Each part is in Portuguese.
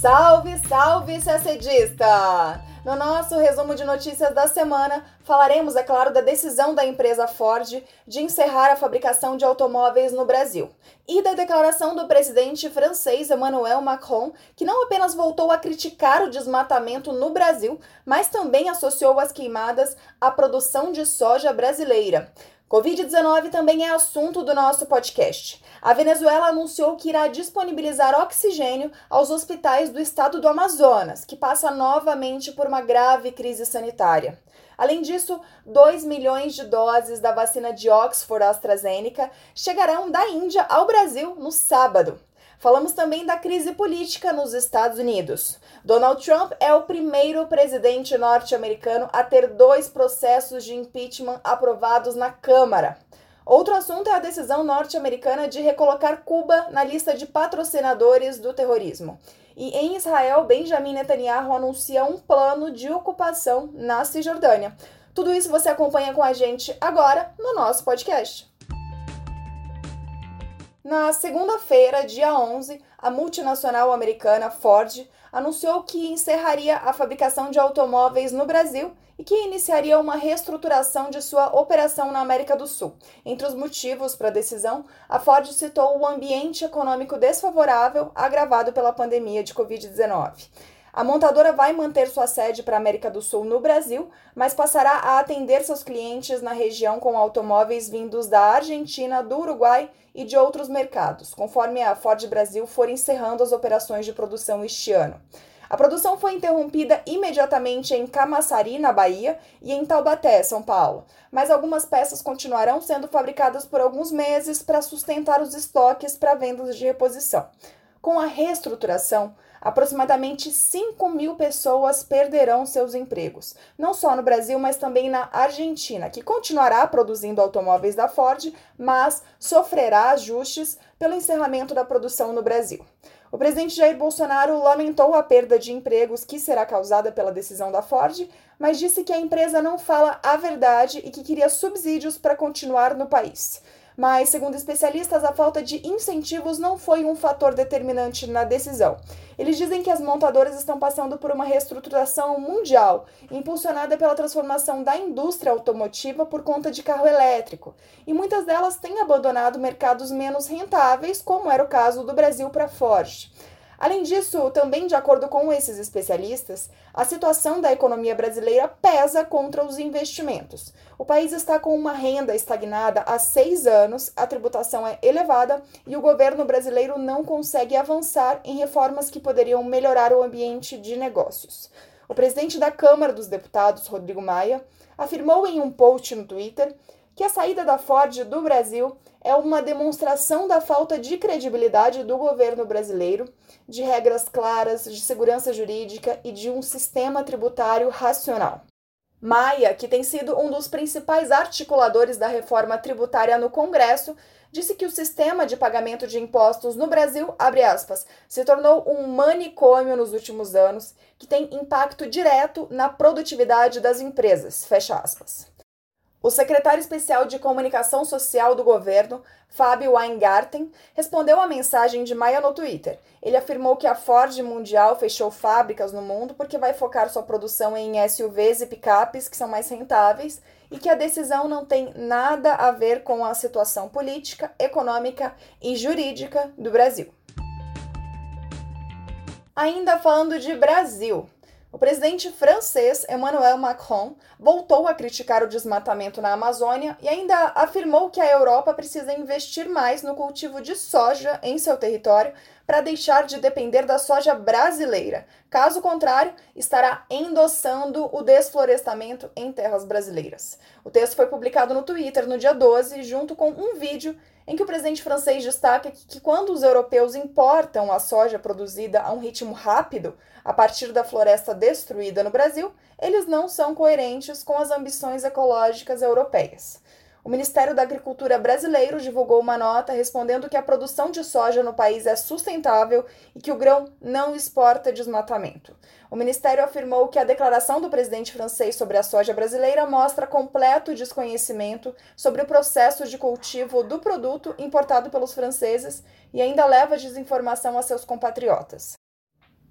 Salve, salve, CACDista! No nosso resumo de notícias da semana, falaremos, é claro, da decisão da empresa Ford de encerrar a fabricação de automóveis no Brasil e da declaração do presidente francês Emmanuel Macron, que não apenas voltou a criticar o desmatamento no Brasil, mas também associou as queimadas à produção de soja brasileira. Covid-19 também é assunto do nosso podcast. A Venezuela anunciou que irá disponibilizar oxigênio aos hospitais do estado do Amazonas, que passa novamente por uma grave crise sanitária. Além disso, 2 milhões de doses da vacina de Oxford AstraZeneca chegarão da Índia ao Brasil no sábado. Falamos também da crise política nos Estados Unidos. Donald Trump é o primeiro presidente norte-americano a ter dois processos de impeachment aprovados na Câmara. Outro assunto é a decisão norte-americana de recolocar Cuba na lista de patrocinadores do terrorismo. E em Israel, Benjamin Netanyahu anuncia um plano de ocupação na Cisjordânia. Tudo isso você acompanha com a gente agora no nosso podcast. Na segunda-feira, dia 11, a multinacional americana Ford anunciou que encerraria a fabricação de automóveis no Brasil e que iniciaria uma reestruturação de sua operação na América do Sul. Entre os motivos para a decisão, a Ford citou o ambiente econômico desfavorável agravado pela pandemia de Covid-19. A montadora vai manter sua sede para a América do Sul no Brasil, mas passará a atender seus clientes na região com automóveis vindos da Argentina, do Uruguai e de outros mercados, conforme a Ford Brasil for encerrando as operações de produção este ano. A produção foi interrompida imediatamente em Camaçari, na Bahia, e em Taubaté, São Paulo, mas algumas peças continuarão sendo fabricadas por alguns meses para sustentar os estoques para vendas de reposição. Com a reestruturação, aproximadamente 5 mil pessoas perderão seus empregos, não só no Brasil, mas também na Argentina, que continuará produzindo automóveis da Ford, mas sofrerá ajustes pelo encerramento da produção no Brasil. O presidente Jair Bolsonaro lamentou a perda de empregos que será causada pela decisão da Ford, mas disse que a empresa não fala a verdade e que queria subsídios para continuar no país. Mas, segundo especialistas, a falta de incentivos não foi um fator determinante na decisão. Eles dizem que as montadoras estão passando por uma reestruturação mundial, impulsionada pela transformação da indústria automotiva por conta de carro elétrico, e muitas delas têm abandonado mercados menos rentáveis, como era o caso do Brasil para Ford. Além disso, também de acordo com esses especialistas, a situação da economia brasileira pesa contra os investimentos. O país está com uma renda estagnada há seis anos, a tributação é elevada e o governo brasileiro não consegue avançar em reformas que poderiam melhorar o ambiente de negócios. O presidente da Câmara dos Deputados, Rodrigo Maia, afirmou em um post no Twitter que a saída da Ford do Brasil é uma demonstração da falta de credibilidade do governo brasileiro, de regras claras, de segurança jurídica e de um sistema tributário racional. Maia, que tem sido um dos principais articuladores da reforma tributária no Congresso, disse que o sistema de pagamento de impostos no Brasil, aspas, se tornou um manicômio nos últimos anos, que tem impacto direto na produtividade das empresas, fecha aspas. O secretário especial de Comunicação Social do governo, Fábio Weingarten, respondeu à mensagem de Maia no Twitter. Ele afirmou que a Ford Mundial fechou fábricas no mundo porque vai focar sua produção em SUVs e picapes que são mais rentáveis e que a decisão não tem nada a ver com a situação política, econômica e jurídica do Brasil. Ainda falando de Brasil, o presidente francês Emmanuel Macron voltou a criticar o desmatamento na Amazônia e ainda afirmou que a Europa precisa investir mais no cultivo de soja em seu território para deixar de depender da soja brasileira. Caso contrário, estará endossando o desflorestamento em terras brasileiras. O texto foi publicado no Twitter no dia 12, junto com um vídeo em que o presidente francês destaca que, que, quando os europeus importam a soja produzida a um ritmo rápido, a partir da floresta destruída no Brasil, eles não são coerentes com as ambições ecológicas europeias. O Ministério da Agricultura brasileiro divulgou uma nota respondendo que a produção de soja no país é sustentável e que o grão não exporta desmatamento. O ministério afirmou que a declaração do presidente francês sobre a soja brasileira mostra completo desconhecimento sobre o processo de cultivo do produto importado pelos franceses e ainda leva desinformação a seus compatriotas.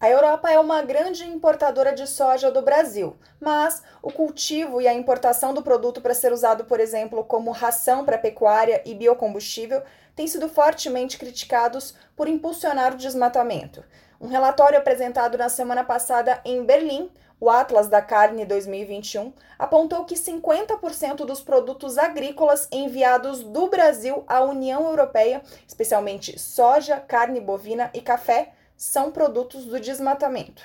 A Europa é uma grande importadora de soja do Brasil, mas o cultivo e a importação do produto para ser usado, por exemplo, como ração para pecuária e biocombustível têm sido fortemente criticados por impulsionar o desmatamento. Um relatório apresentado na semana passada em Berlim, o Atlas da Carne 2021, apontou que 50% dos produtos agrícolas enviados do Brasil à União Europeia, especialmente soja, carne bovina e café, são produtos do desmatamento.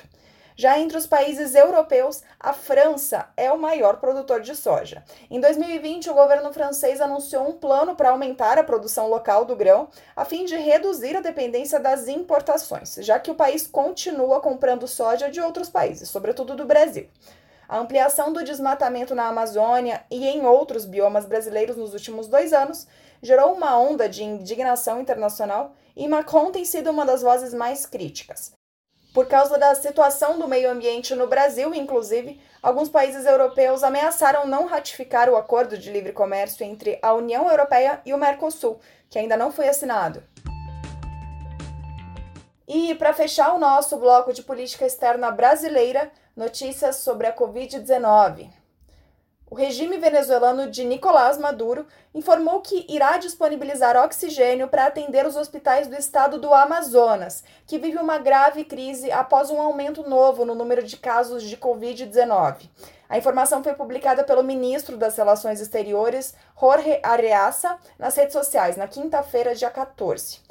Já entre os países europeus, a França é o maior produtor de soja. Em 2020, o governo francês anunciou um plano para aumentar a produção local do grão, a fim de reduzir a dependência das importações, já que o país continua comprando soja de outros países, sobretudo do Brasil. A ampliação do desmatamento na Amazônia e em outros biomas brasileiros nos últimos dois anos gerou uma onda de indignação internacional e Macron tem sido uma das vozes mais críticas. Por causa da situação do meio ambiente no Brasil, inclusive, alguns países europeus ameaçaram não ratificar o acordo de livre comércio entre a União Europeia e o Mercosul, que ainda não foi assinado. E para fechar o nosso bloco de política externa brasileira, notícias sobre a Covid-19. O regime venezuelano de Nicolás Maduro informou que irá disponibilizar oxigênio para atender os hospitais do estado do Amazonas, que vive uma grave crise após um aumento novo no número de casos de Covid-19. A informação foi publicada pelo ministro das Relações Exteriores, Jorge Areaça, nas redes sociais na quinta-feira, dia 14.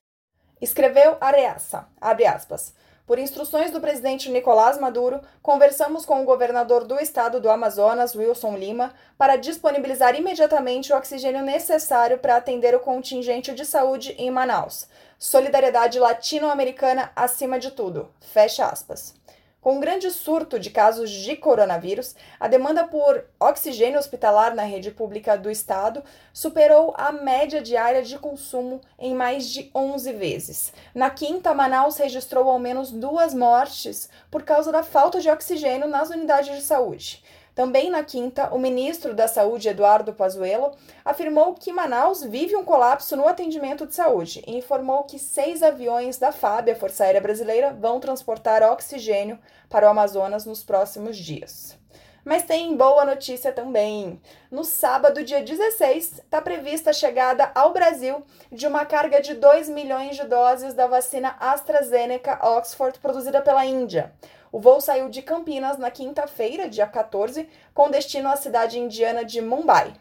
Escreveu Areaça, abre aspas. Por instruções do presidente Nicolás Maduro, conversamos com o governador do estado do Amazonas, Wilson Lima, para disponibilizar imediatamente o oxigênio necessário para atender o contingente de saúde em Manaus. Solidariedade latino-americana acima de tudo. Fecha aspas. Com um grande surto de casos de coronavírus, a demanda por oxigênio hospitalar na rede pública do estado superou a média diária de consumo em mais de 11 vezes. Na quinta, Manaus registrou ao menos duas mortes por causa da falta de oxigênio nas unidades de saúde. Também na quinta, o ministro da Saúde, Eduardo Pazuello, afirmou que Manaus vive um colapso no atendimento de saúde e informou que seis aviões da FAB, a Força Aérea Brasileira, vão transportar oxigênio para o Amazonas nos próximos dias. Mas tem boa notícia também. No sábado, dia 16, está prevista a chegada ao Brasil de uma carga de 2 milhões de doses da vacina AstraZeneca Oxford produzida pela Índia. O voo saiu de Campinas na quinta-feira, dia 14, com destino à cidade indiana de Mumbai.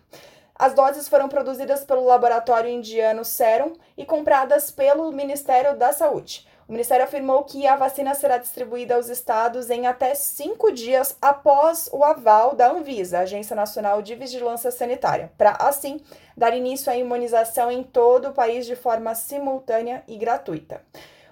As doses foram produzidas pelo laboratório indiano Serum e compradas pelo Ministério da Saúde. O Ministério afirmou que a vacina será distribuída aos estados em até cinco dias após o aval da Anvisa, Agência Nacional de Vigilância Sanitária, para, assim, dar início à imunização em todo o país de forma simultânea e gratuita.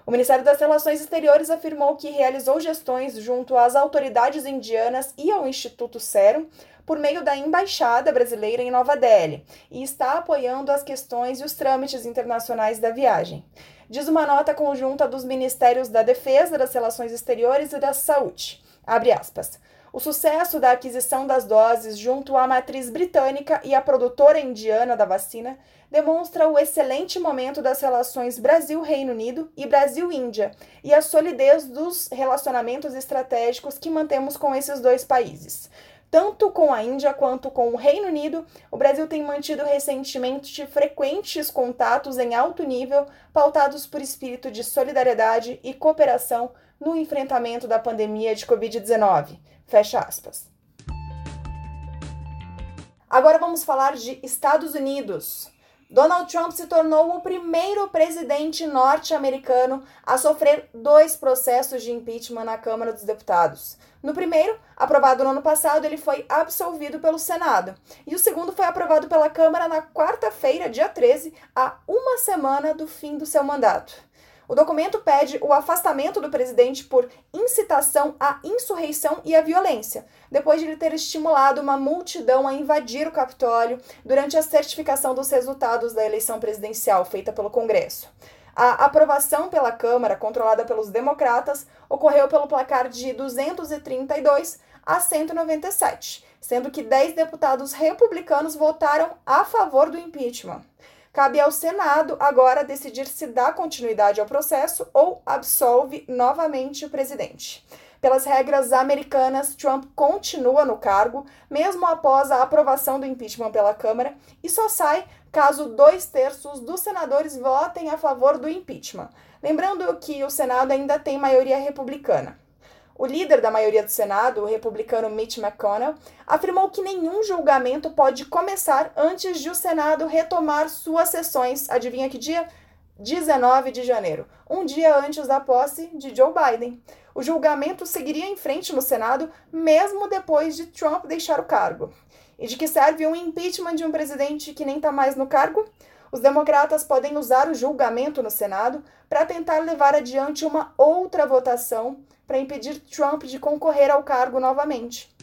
O Ministério das Relações Exteriores afirmou que realizou gestões junto às autoridades indianas e ao Instituto Serum por meio da Embaixada Brasileira em Nova Delhi e está apoiando as questões e os trâmites internacionais da viagem. Diz uma nota conjunta dos Ministérios da Defesa, das Relações Exteriores e da Saúde. Abre aspas. O sucesso da aquisição das doses junto à matriz britânica e à produtora indiana da vacina demonstra o excelente momento das relações Brasil-Reino Unido e Brasil-Índia e a solidez dos relacionamentos estratégicos que mantemos com esses dois países. Tanto com a Índia quanto com o Reino Unido, o Brasil tem mantido recentemente frequentes contatos em alto nível, pautados por espírito de solidariedade e cooperação no enfrentamento da pandemia de Covid-19. Fecha aspas. Agora vamos falar de Estados Unidos. Donald Trump se tornou o primeiro presidente norte-americano a sofrer dois processos de impeachment na Câmara dos Deputados. No primeiro, aprovado no ano passado, ele foi absolvido pelo Senado. E o segundo foi aprovado pela Câmara na quarta-feira, dia 13, a uma semana do fim do seu mandato. O documento pede o afastamento do presidente por incitação à insurreição e à violência, depois de ele ter estimulado uma multidão a invadir o Capitólio durante a certificação dos resultados da eleição presidencial feita pelo Congresso. A aprovação pela Câmara, controlada pelos democratas, ocorreu pelo placar de 232 a 197, sendo que 10 deputados republicanos votaram a favor do impeachment. Cabe ao Senado agora decidir se dá continuidade ao processo ou absolve novamente o presidente. Pelas regras americanas, Trump continua no cargo, mesmo após a aprovação do impeachment pela Câmara, e só sai caso dois terços dos senadores votem a favor do impeachment. Lembrando que o Senado ainda tem maioria republicana. O líder da maioria do Senado, o republicano Mitch McConnell, afirmou que nenhum julgamento pode começar antes de o Senado retomar suas sessões. Adivinha que dia? 19 de janeiro, um dia antes da posse de Joe Biden. O julgamento seguiria em frente no Senado, mesmo depois de Trump deixar o cargo. E de que serve um impeachment de um presidente que nem está mais no cargo? Os democratas podem usar o julgamento no Senado para tentar levar adiante uma outra votação para impedir Trump de concorrer ao cargo novamente.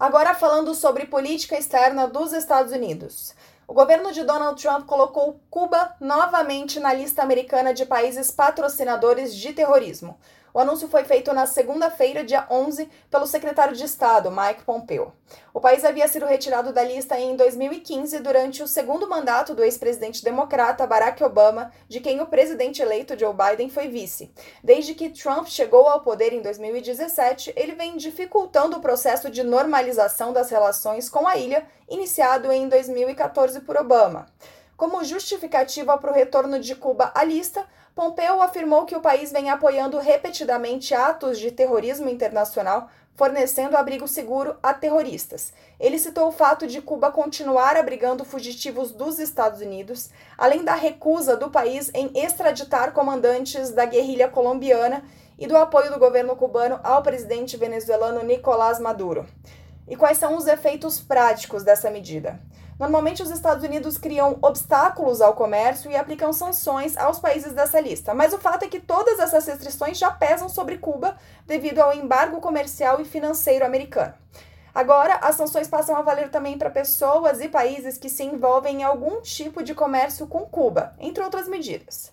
Agora falando sobre política externa dos Estados Unidos. O governo de Donald Trump colocou Cuba novamente na lista americana de países patrocinadores de terrorismo. O anúncio foi feito na segunda-feira, dia 11, pelo secretário de Estado, Mike Pompeo. O país havia sido retirado da lista em 2015 durante o segundo mandato do ex-presidente democrata Barack Obama, de quem o presidente eleito Joe Biden foi vice. Desde que Trump chegou ao poder em 2017, ele vem dificultando o processo de normalização das relações com a ilha, iniciado em 2014 por Obama. Como justificativa para o retorno de Cuba à lista, Pompeu afirmou que o país vem apoiando repetidamente atos de terrorismo internacional, fornecendo abrigo seguro a terroristas. Ele citou o fato de Cuba continuar abrigando fugitivos dos Estados Unidos, além da recusa do país em extraditar comandantes da guerrilha colombiana e do apoio do governo cubano ao presidente venezuelano Nicolás Maduro. E quais são os efeitos práticos dessa medida? Normalmente, os Estados Unidos criam obstáculos ao comércio e aplicam sanções aos países dessa lista, mas o fato é que todas essas restrições já pesam sobre Cuba devido ao embargo comercial e financeiro americano. Agora, as sanções passam a valer também para pessoas e países que se envolvem em algum tipo de comércio com Cuba, entre outras medidas.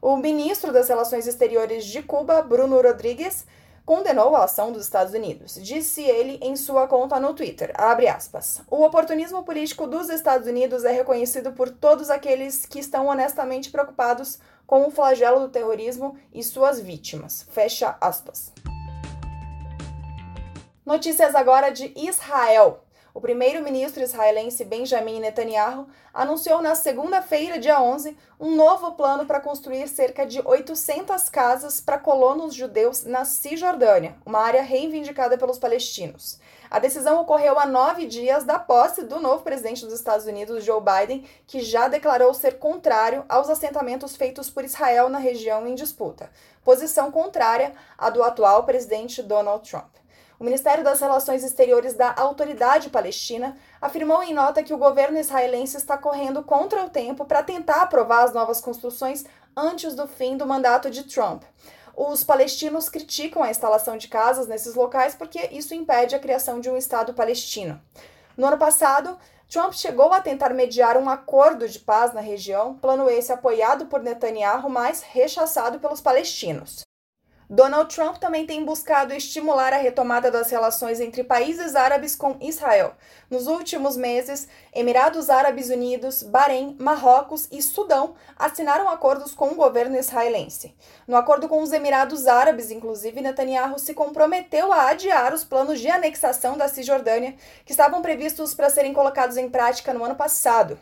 O ministro das Relações Exteriores de Cuba, Bruno Rodrigues, condenou a ação dos Estados Unidos. Disse ele em sua conta no Twitter, aspas, o oportunismo político dos Estados Unidos é reconhecido por todos aqueles que estão honestamente preocupados com o flagelo do terrorismo e suas vítimas. Fecha aspas. Notícias agora de Israel. O primeiro-ministro israelense Benjamin Netanyahu anunciou na segunda-feira, dia 11, um novo plano para construir cerca de 800 casas para colonos judeus na Cisjordânia, uma área reivindicada pelos palestinos. A decisão ocorreu a nove dias da posse do novo presidente dos Estados Unidos, Joe Biden, que já declarou ser contrário aos assentamentos feitos por Israel na região em disputa, posição contrária à do atual presidente Donald Trump. O Ministério das Relações Exteriores da Autoridade Palestina afirmou em nota que o governo israelense está correndo contra o tempo para tentar aprovar as novas construções antes do fim do mandato de Trump. Os palestinos criticam a instalação de casas nesses locais porque isso impede a criação de um Estado palestino. No ano passado, Trump chegou a tentar mediar um acordo de paz na região, plano esse apoiado por Netanyahu, mas rechaçado pelos palestinos. Donald Trump também tem buscado estimular a retomada das relações entre países árabes com Israel. Nos últimos meses, Emirados Árabes Unidos, Bahrein, Marrocos e Sudão assinaram acordos com o governo israelense. No acordo com os Emirados Árabes, inclusive, Netanyahu se comprometeu a adiar os planos de anexação da Cisjordânia, que estavam previstos para serem colocados em prática no ano passado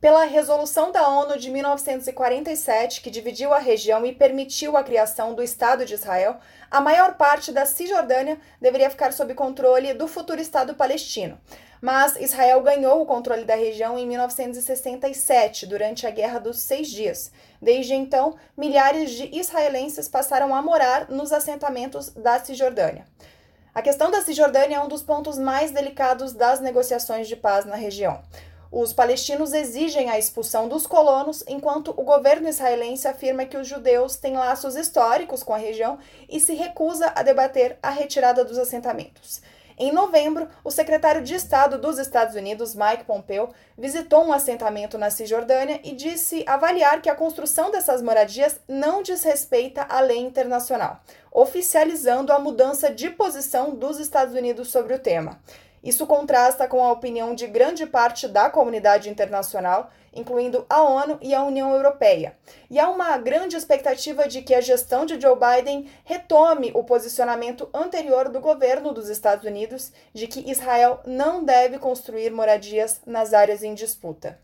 pela Resolução da ONU de 1947, que dividiu a região e permitiu a criação do Estado de Israel, a maior parte da Cisjordânia deveria ficar sob controle do futuro Estado palestino. Mas Israel ganhou o controle da região em 1967, durante a Guerra dos Seis Dias. Desde então, milhares de israelenses passaram a morar nos assentamentos da Cisjordânia. A questão da Cisjordânia é um dos pontos mais delicados das negociações de paz na região. Os palestinos exigem a expulsão dos colonos, enquanto o governo israelense afirma que os judeus têm laços históricos com a região e se recusa a debater a retirada dos assentamentos. Em novembro, o secretário de Estado dos Estados Unidos, Mike Pompeo, visitou um assentamento na Cisjordânia e disse avaliar que a construção dessas moradias não desrespeita a lei internacional, oficializando a mudança de posição dos Estados Unidos sobre o tema. Isso contrasta com a opinião de grande parte da comunidade internacional, incluindo a ONU e a União Europeia. E há uma grande expectativa de que a gestão de Joe Biden retome o posicionamento anterior do governo dos Estados Unidos de que Israel não deve construir moradias nas áreas em disputa.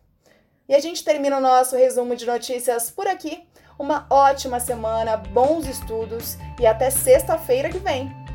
E a gente termina o nosso resumo de notícias por aqui. Uma ótima semana, bons estudos e até sexta-feira que vem.